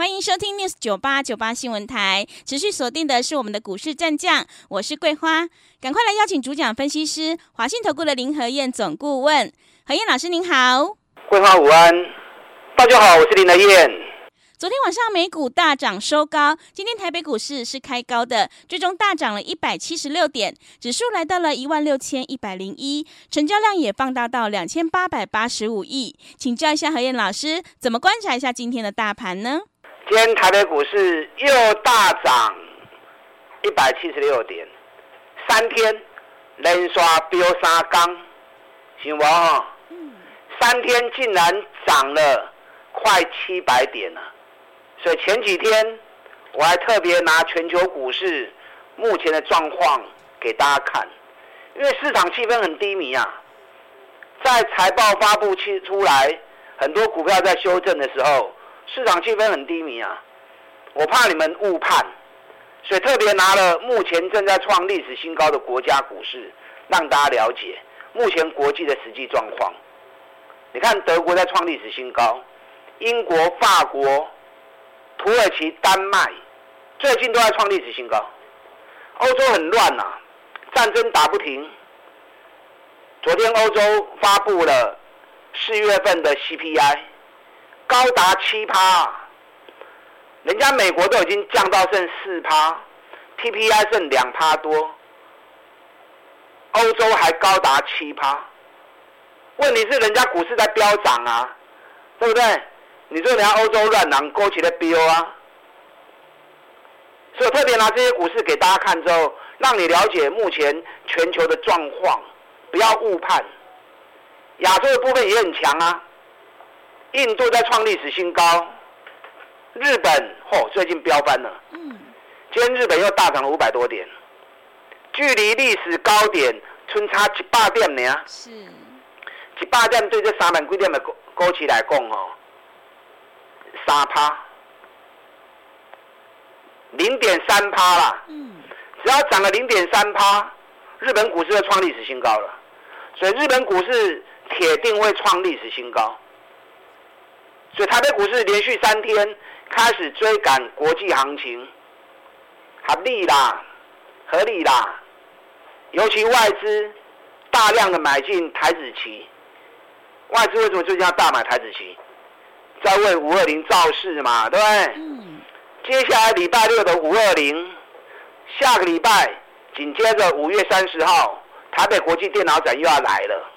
欢迎收听 News 九八九八新闻台，持续锁定的是我们的股市战将，我是桂花，赶快来邀请主讲分析师华信投顾的林和燕总顾问，何燕老师您好，桂花午安，大家好，我是林和燕。昨天晚上美股大涨收高，今天台北股市是开高的，最终大涨了一百七十六点，指数来到了一万六千一百零一，成交量也放大到两千八百八十五亿。请教一下何燕老师，怎么观察一下今天的大盘呢？今天台北股市又大涨一百七十六点，三天连刷飙三缸，行不？嗯，三天竟然涨了快七百点了。所以前几天我还特别拿全球股市目前的状况给大家看，因为市场气氛很低迷啊，在财报发布期出来，很多股票在修正的时候，市场气氛很低迷啊，我怕你们误判，所以特别拿了目前正在创历史新高的国家股市，让大家了解目前国际的实际状况。你看德国在创历史新高，英国、法国。土耳其、丹麦最近都在创历史新高，欧洲很乱呐、啊，战争打不停。昨天欧洲发布了四月份的 CPI，高达七趴，人家美国都已经降到剩四趴，PPI 剩两趴多，欧洲还高达七趴。问题是人家股市在飙涨啊，对不对？你说人家欧洲乱狼勾起了标啊，所以我特别拿这些股市给大家看之后，让你了解目前全球的状况，不要误判。亚洲的部分也很强啊，印度在创历史新高，日本嚯、哦、最近飙翻了，嗯，今天日本又大涨了五百多点，距离历史高点春差一百点呢，是，一百点对这三万几点的高高起来讲哦。三趴，零点三趴啦。嗯，只要涨了零点三趴，日本股市就创历史新高了。所以日本股市铁定会创历史新高。所以台北股市连续三天开始追赶国际行情，合理啦，合理啦。尤其外资大量的买进台子期，外资为什么最近要大买台子期？在为五二零造势嘛，对不对？嗯。接下来礼拜六的五二零，下个礼拜紧接着五月三十号，台北国际电脑展又要来了，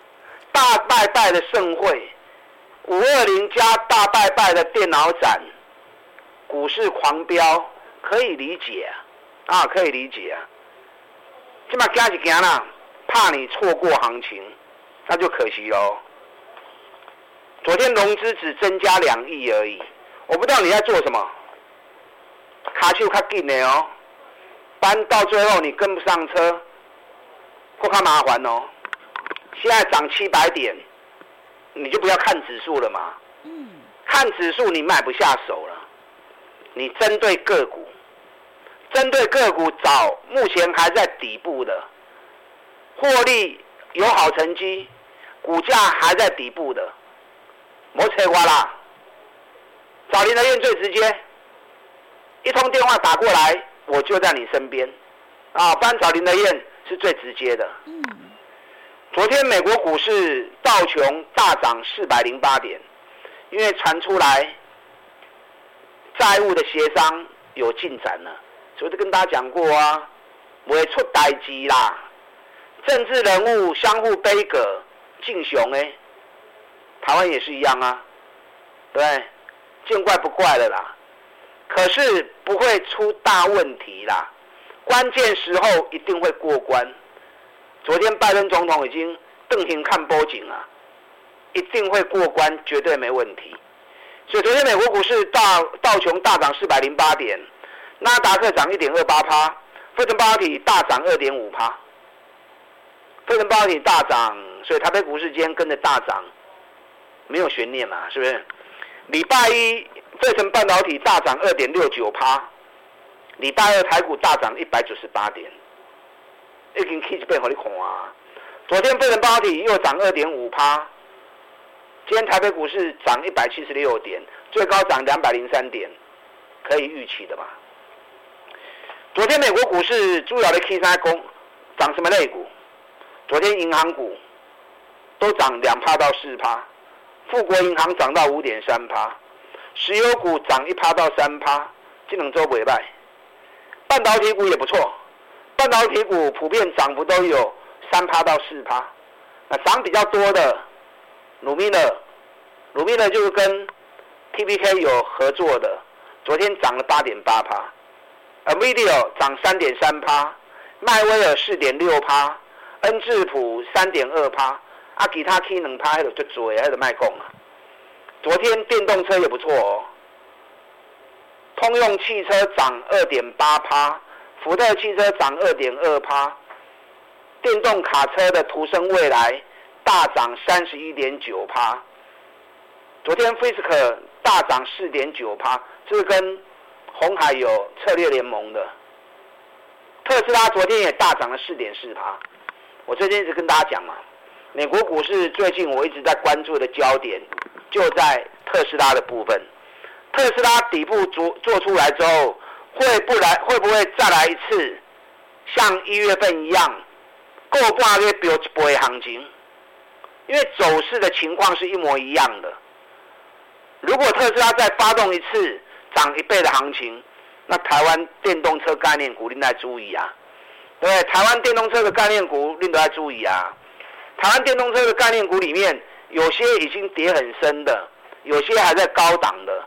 大拜拜的盛会，五二零加大拜拜的电脑展，股市狂飙，可以理解啊，可以理解啊。这么加几天啦，怕你错过行情，那就可惜喽。昨天融资只增加两亿而已，我不知道你在做什么，卡丘卡紧的哦，搬到最后你跟不上车，会卡麻烦哦。现在涨七百点，你就不要看指数了嘛。嗯。看指数你买不下手了，你针对个股，针对个股找目前还在底部的，获利有好成绩，股价还在底部的。莫扯瓜啦，找林德燕最直接，一通电话打过来，我就在你身边，啊，不然找林德燕是最直接的。嗯。昨天美国股市道琼大涨四百零八点，因为传出来债务的协商有进展了，所以就跟大家讲过啊，不会出代机啦，政治人物相互杯葛，敬雄哎。台湾也是一样啊，对，见怪不怪了啦。可是不会出大问题啦，关键时候一定会过关。昨天拜登总统已经瞪眼看波景了，一定会过关，绝对没问题。所以昨天美国股市大道琼大涨四百零八点，纳达克涨一点二八趴，费城半导体大涨二点五趴。费城半导体大涨，所以台北股市今天跟着大涨，没有悬念嘛，是不是？礼拜一费城半导体大涨二点六九趴，礼拜二台股大涨一百九十八点，已经 K 线好你看啊！昨天费城半导体又涨二点五趴，今天台北股市涨一百七十六点，最高涨两百零三点，可以预期的吧？昨天美国股市主要的 K 三攻涨什么类股？昨天银行股都涨两趴到四趴，富国银行涨到五点三趴，石油股涨一趴到三趴，这两周尾败。半导体股也不错，半导体股普遍涨幅都有。三趴到四趴，那涨比较多的，鲁米勒，鲁米勒就是跟 TPK 有合作的，昨天涨了八点八趴，NVIDIA 涨三点三趴，迈威尔四点六趴，恩智浦三点二趴，啊，其他 K 能趴还有就做，还有卖供啊。昨天电动车也不错哦，通用汽车涨二点八趴，福特汽车涨二点二趴。电动卡车的途胜未来大涨三十一点九趴，昨天 Fisk 大涨四点九趴，这是跟鸿海有策略联盟的。特斯拉昨天也大涨了四点四趴。我最近一直跟大家讲嘛，美国股市最近我一直在关注的焦点就在特斯拉的部分。特斯拉底部做做出来之后，会不来会不会再来一次像一月份一样？过半个月飙一倍行情，因为走势的情况是一模一样的。如果特斯拉再发动一次涨一倍的行情，那台湾电动车概念股，你来注意啊！对，台湾电动车的概念股，你都要注意啊！台湾电动车的概念股里面，有些已经跌很深的，有些还在高档的，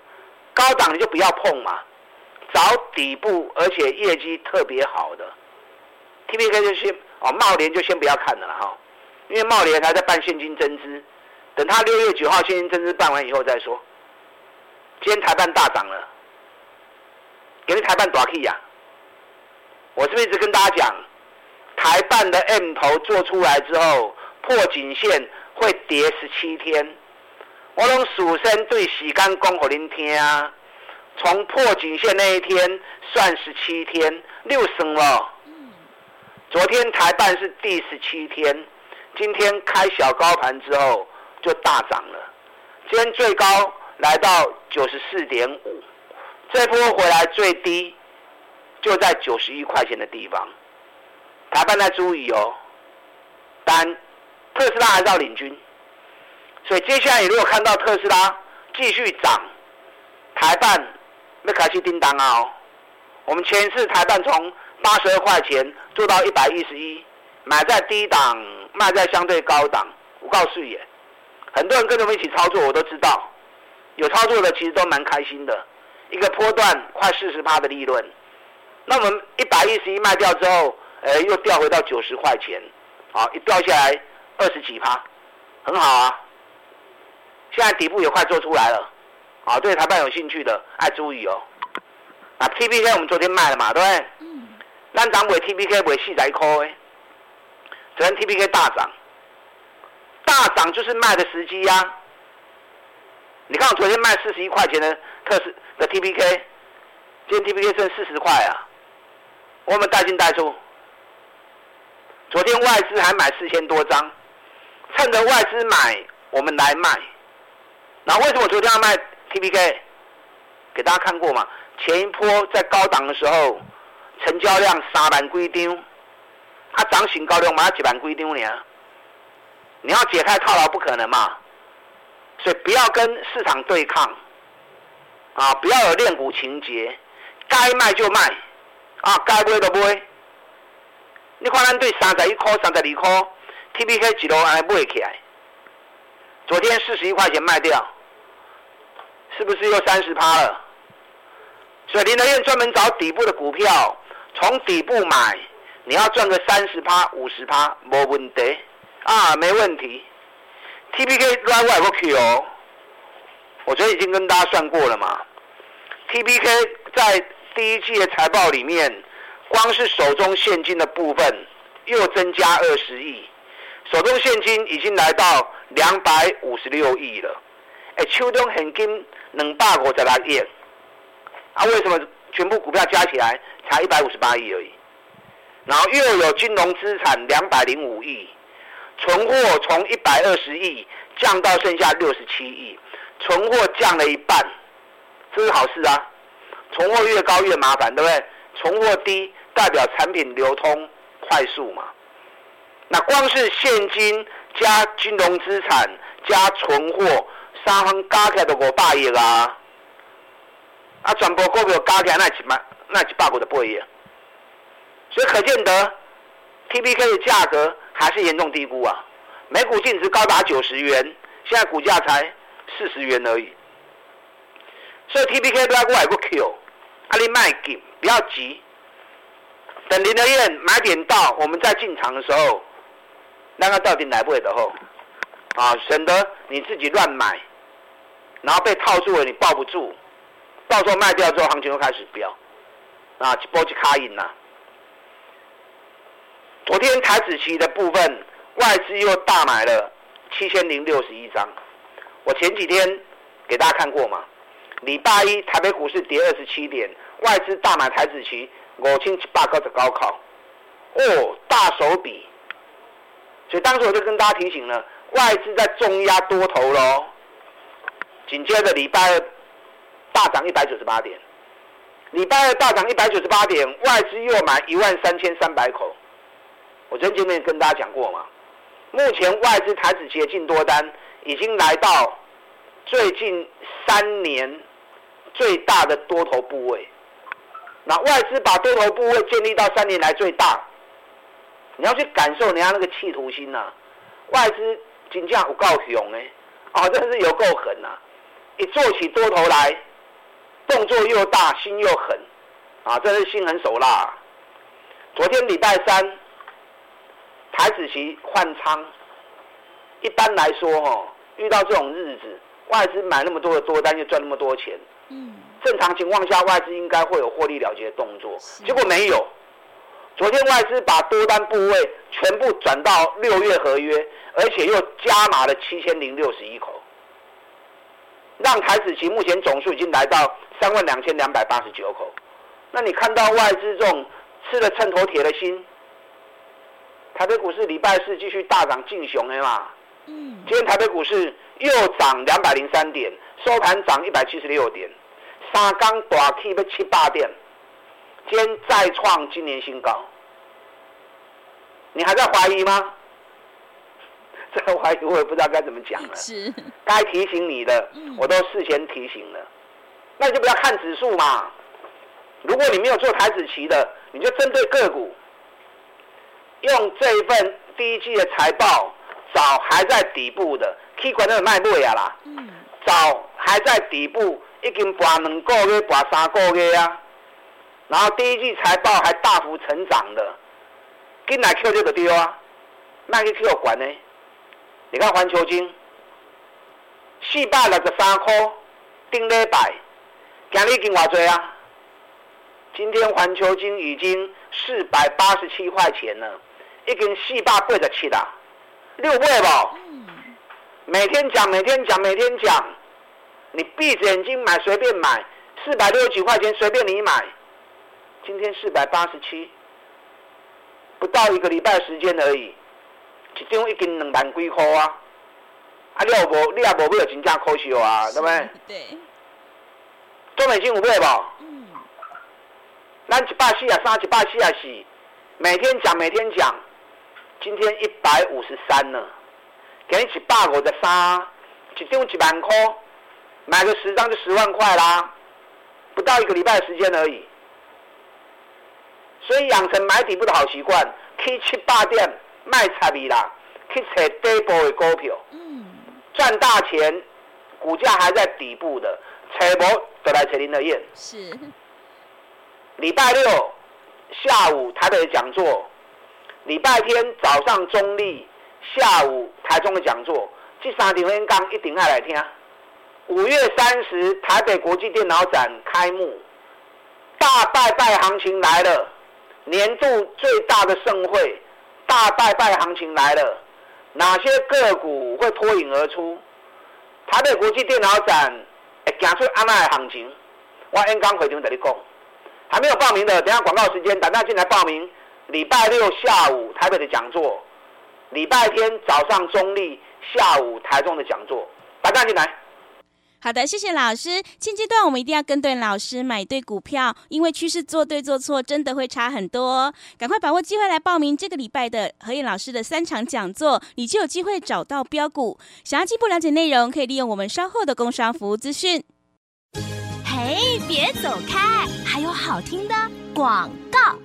高档你就不要碰嘛，找底部而且业绩特别好的，TPK 就先。哦，茂联就先不要看了哈，因为茂联还在办现金增资，等他六月九号现金增资办完以后再说。今天台办大涨了，给你台半大 K 呀！我是不是一直跟大家讲，台办的 M 头做出来之后破颈线会跌十七天？我用数声对时间讲给您听啊，从破颈线那一天算十七天，六升了。昨天台办是第十七天，今天开小高盘之后就大涨了，今天最高来到九十四点五，这波回来最低就在九十一块钱的地方。台办在注意哦，但特斯拉还是要领军，所以接下来你如果看到特斯拉继续涨，台半要开始叮当啊！哦，我们前一次台半从八十二块钱做到一百一十一，买在低档，卖在相对高档。我告诉你，很多人跟着我们一起操作，我都知道，有操作的其实都蛮开心的。一个波段快四十趴的利润，那我们一百一十一卖掉之后，呃，又掉回到九十块钱，好，一掉下来二十几趴，很好啊。现在底部也快做出来了，啊，对台半有兴趣的，爱注意哦。啊，TPK 我们昨天卖了嘛，对不对？嗯。咱当买 TPK 买四十块诶，昨天 TPK 大涨，大涨就是卖的时机呀、啊。你看我昨天卖四十一块钱的特斯的 TPK，今天 TPK 剩四十块啊，我们带进带出。昨天外资还买四千多张，趁着外资买，我们来卖。那为什么我昨天要卖 TPK？给大家看过嘛？前一波在高档的时候，成交量三万几张，它涨新高量嘛，几万几张呢？你要解开套牢不可能嘛，所以不要跟市场对抗，啊，不要有恋股情节，该卖就卖，啊，该买就买。你看咱对三十一块、三十二块，TPK 一路还买起来，昨天四十一块钱卖掉，是不是又三十趴了？所以林德燕专门找底部的股票，从底部买，你要赚个三十趴、五十趴，没问题啊，没问题。TPK 乱外不 Q 哦，我昨天已经跟大家算过了嘛。TPK 在第一季的财报里面，光是手中现金的部分又增加二十亿，手中现金已经来到两百五十六亿了。哎，秋冬现金两百五十六亿，啊，为什么全部股票加起来才一百五十八亿而已？然后又有金融资产两百零五亿，存货从一百二十亿降到剩下六十七亿，存货降了一半，这是好事啊！存货越高越麻烦，对不对？存货低代表产品流通快速嘛。那光是现金加金融资产加存货，三方加起来都五百亿啊！啊，全部股票加起来那几万，那几百股的不会赢。所以可见得，TPK 的价格还是严重低估啊！每股净值高达九十元，现在股价才四十元而已。所以 TPK 不要过来过 Q，阿里卖给不要急，等林德燕买点到，我们再进场的时候，那个到底来不来的后啊，省得你自己乱买，然后被套住了，你抱不住，到时候卖掉之后，行情又开始飙，啊，一波就卡赢了。昨天台指期的部分，外资又大买了七千零六十一张。我前几天给大家看过嘛，礼拜一台北股市跌二十七点，外资大买台指期五千七百块的高考，哦，大手笔。所以当时我就跟大家提醒了，外资在重压多头喽。紧接着礼拜二大涨一百九十八点，礼拜二大涨一百九十八点，外资又买一万三千三百口。我前几天跟大家讲过嘛，目前外资台指期的净多单已经来到最近三年最大的多头部位。那外资把多头部位建立到三年来最大，你要去感受人家那个企图心呐、啊。外资金价有够凶哎，啊，真的是有够狠呐！一做起多头来，动作又大，心又狠，啊，真是心狠手辣。昨天礼拜三。台子期换仓，一般来说，哈，遇到这种日子，外资买那么多的多单，就赚那么多钱。嗯，正常情况下，外资应该会有获利了结的动作，结果没有。昨天外资把多单部位全部转到六月合约，而且又加码了七千零六十一口，让台子期目前总数已经来到三万两千两百八十九口。那你看到外资这种吃了秤砣铁的心？台北股市礼拜四继续大涨，劲雄的嘛。嗯。今天台北股市又涨两百零三点，收盘涨一百七十六点，三刚大起要七八点，今天再创今年新高。你还在怀疑吗？这个怀疑我也不知道该怎么讲了。是。该提醒你的，我都事先提醒了。那你就不要看指数嘛。如果你没有做台子期的，你就针对个股。用这一份第一季的财报，找还在底部的，K 管那个卖不呀啦。嗯。找还在底部，已经拔两个月，拔三个月啊。然后第一季财报还大幅成长的，进来 Q 就得丢啊，卖去 Q 管呢？你看环球金，四百六十三块，顶礼拜，今日已经偌济啊？今天环球金已经四百八十七块钱了。已经四百八十七啦，六倍不？每天讲，每天讲，每天讲。你闭着眼睛买，随便买，四百六十几块钱随便你买。今天四百八十七，不到一个礼拜时间而已，一张已经两万几块啊！啊，你有无？你也无买，真正可惜啊，对不对？对。中美金有买无？嗯。咱一百四啊三，一百四啊四，每天讲，每天讲。今天一百五十三呢，给你一百五十三，一张一万块，买个十张就十万块啦，不到一个礼拜的时间而已。所以养成买底部的好习惯，去七八点卖差利啦，去找底部的股票，赚大钱，股价还在底部的，找无就来找林德燕。是。礼拜六下午台北的讲座。礼拜天早上中立，下午台中的讲座，这三场演讲一定要来听。五月三十台北国际电脑展开幕，大拜拜行情来了，年度最大的盛会，大拜拜行情来了，哪些个股会脱颖而出？台北国际电脑展会走出安奈的行情？我演讲会场跟你讲，还没有报名的，等下广告时间，大家进来报名。礼拜六下午台北的讲座，礼拜天早上中立，下午台中的讲座，大家进来。好的，谢谢老师。现阶段我们一定要跟对老师，买对股票，因为趋势做对做错真的会差很多。赶快把握机会来报名这个礼拜的何燕老师的三场讲座，你就有机会找到标股。想要进一步了解内容，可以利用我们稍后的工商服务资讯。嘿，别走开，还有好听的广告。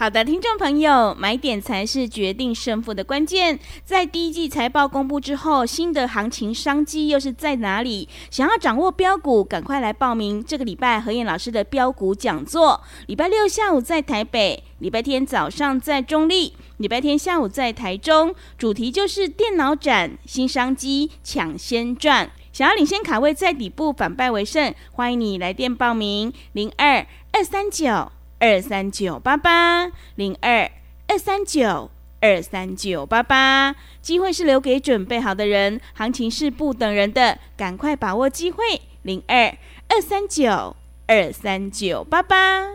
好的，听众朋友，买点才是决定胜负的关键。在第一季财报公布之后，新的行情商机又是在哪里？想要掌握标股，赶快来报名这个礼拜何燕老师的标股讲座。礼拜六下午在台北，礼拜天早上在中立，礼拜天下午在台中，主题就是电脑展新商机，抢先赚。想要领先卡位在底部，反败为胜，欢迎你来电报名零二二三九。二三九八八零二二三九二三九八八，机会是留给准备好的人，行情是不等人的，赶快把握机会。零二二三九二三九八八，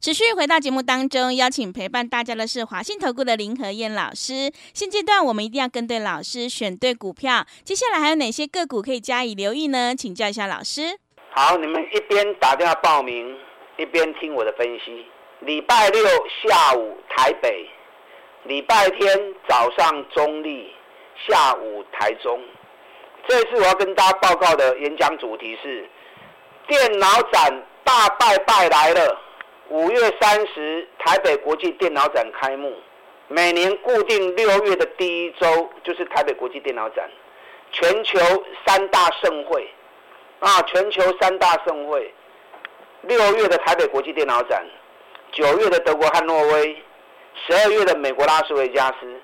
持续回到节目当中，邀请陪伴大家的是华信投顾的林和燕老师。现阶段我们一定要跟对老师，选对股票。接下来还有哪些个股可以加以留意呢？请教一下老师。好，你们一边打电话报名。一边听我的分析，礼拜六下午台北，礼拜天早上中立，下午台中。这次我要跟大家报告的演讲主题是：电脑展大拜拜来了。五月三十，台北国际电脑展开幕。每年固定六月的第一周就是台北国际电脑展，全球三大盛会啊，全球三大盛会。六月的台北国际电脑展，九月的德国汉诺威，十二月的美国拉斯维加斯，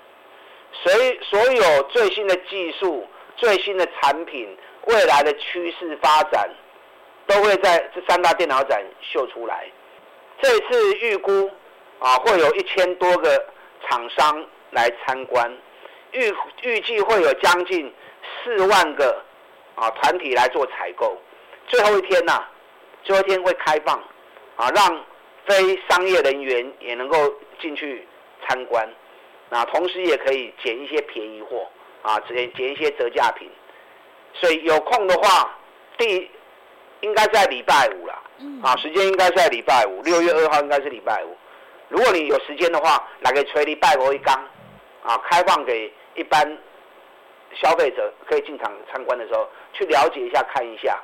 所所有最新的技术、最新的产品、未来的趋势发展，都会在这三大电脑展秀出来。这次预估啊，会有一千多个厂商来参观，预预计会有将近四万个啊团体来做采购。最后一天呐、最后一天会开放，啊，让非商业人员也能够进去参观，那同时也可以捡一些便宜货，啊，捡捡一些折价品。所以有空的话，第应该在礼拜五了，啊，时间应该在礼拜五，六月二号应该是礼拜五。如果你有时间的话，来给锤礼拜五一缸，啊，开放给一般消费者可以进场参观的时候，去了解一下，看一下。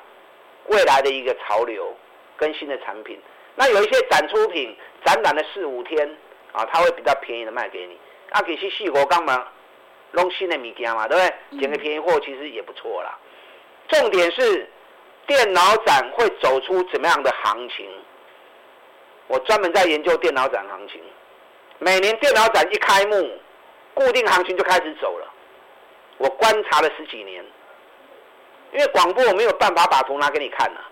未来的一个潮流跟新的产品，那有一些展出品，展览了四五天啊，它会比较便宜的卖给你。啊，其实细果干嘛弄新的物件嘛，对不对？捡个便宜货其实也不错啦。重点是电脑展会走出怎么样的行情？我专门在研究电脑展行情。每年电脑展一开幕，固定行情就开始走了。我观察了十几年。因为广播我没有办法把图拿给你看呐、啊，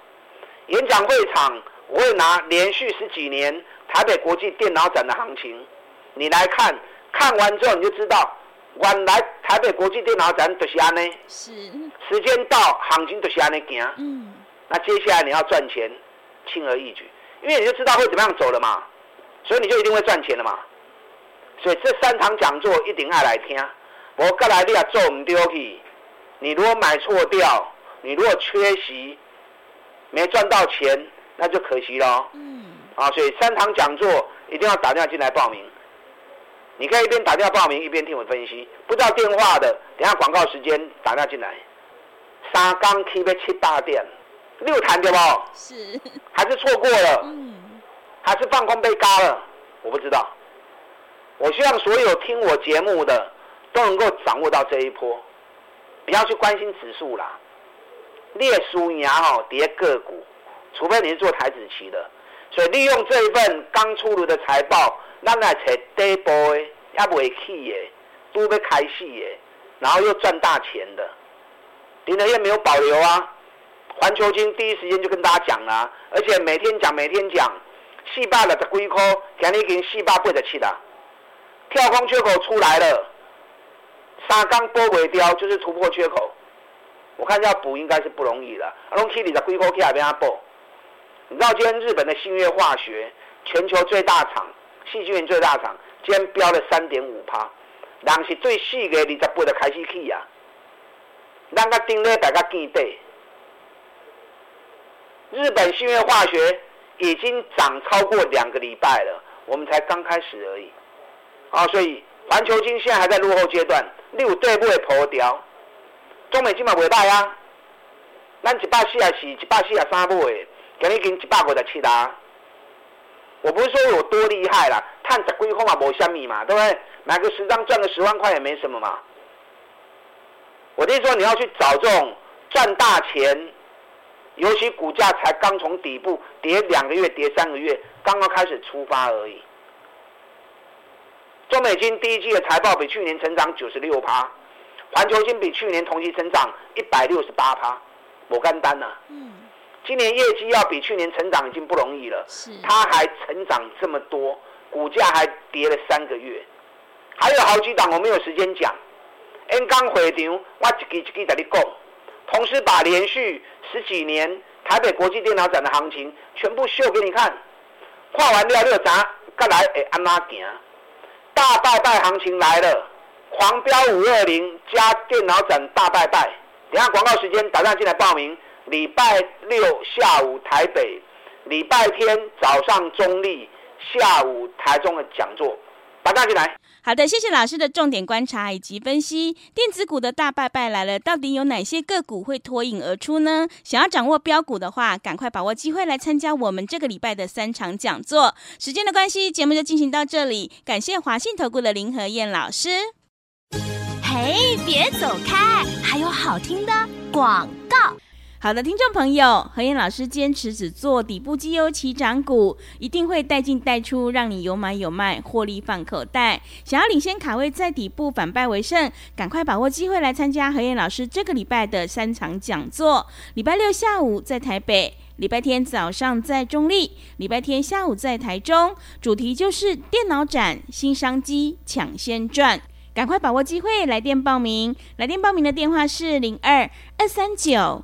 演讲会场我会拿连续十几年台北国际电脑展的行情，你来看，看完之后你就知道，原来台北国际电脑展就是安呢，是，时间到行情就是安呢行，嗯，那接下来你要赚钱，轻而易举，因为你就知道会怎么样走了嘛，所以你就一定会赚钱了嘛，所以这三场讲座一定要来听，我过来你也做唔到去。你如果买错掉，你如果缺席，没赚到钱，那就可惜了。嗯。啊，所以三堂讲座一定要打电话进来报名。你可以一边打电话报名，一边听我分析。不知道电话的，等下广告时间打电话进来。三刚 K 被七八点，六弹对不？是。还是错过了？嗯。还是放空被嘎了？我不知道。我希望所有听我节目的都能够掌握到这一波。不要去关心指数啦，列输赢哈，跌个股，除非你是做台子期的，所以利用这一份刚出炉的财报，咱来找底部的，也未起的，都被开戏的，然后又赚大钱的，林和彦没有保留啊，环球金第一时间就跟大家讲了，而且每天讲每天讲，四百六十几块，今天已经四百八十七了，跳空缺口出来了。三刚补不掉，就是突破缺口。我看要补应该是不容易的。啊，拢起你的龟壳起来变阿补。你知道今天日本的信越化学，全球最大厂，矽晶圆最大厂，今天飙了三点五趴，人是最细的二十八的开始起啊。咱个顶礼拜个见底，日本信越化学已经涨超过两个礼拜了，我们才刚开始而已。啊，所以环球晶现在还在落后阶段，你有对不会破掉？中美金嘛未歹啊，咱一百四啊四，一百四啊三买，今日已经一百五十七啦。我不是说有多厉害啦，赚十几块嘛无虾米嘛，对不对？买个十张赚个十万块也没什么嘛。我的意思说，你要去找这种赚大钱，尤其股价才刚从底部跌两个月、跌三个月，刚刚开始出发而已。中美金第一季的财报比去年成长九十六趴。环球金比去年同期成长一百六十八趴，我干单呐。嗯，今年业绩要比去年成长已经不容易了。是，它还成长这么多，股价还跌了三个月，还有好几档我没有时间讲。N 刚回场，我一记一记在你讲，同时把连续十几年台北国际电脑展的行情全部秀给你看。画完了六砸，再来会安哪行？大拜拜行情来了。狂飙五二零加电脑展大拜拜，等下广告时间打算进来报名。礼拜六下午台北，礼拜天早上中立，下午台中的讲座，打电话进来。好的，谢谢老师的重点观察以及分析。电子股的大拜拜来了，到底有哪些个股会脱颖而出呢？想要掌握标股的话，赶快把握机会来参加我们这个礼拜的三场讲座。时间的关系，节目就进行到这里。感谢华信投顾的林和燕老师。嘿，别走开！还有好听的广告。好的，听众朋友，何燕老师坚持只做底部绩优起涨股，一定会带进带出，让你有买有卖，获利放口袋。想要领先卡位，在底部反败为胜，赶快把握机会来参加何燕老师这个礼拜的三场讲座。礼拜六下午在台北，礼拜天早上在中立，礼拜天下午在台中，主题就是电脑展新商机，抢先赚。赶快把握机会，来电报名。来电报名的电话是零二二三九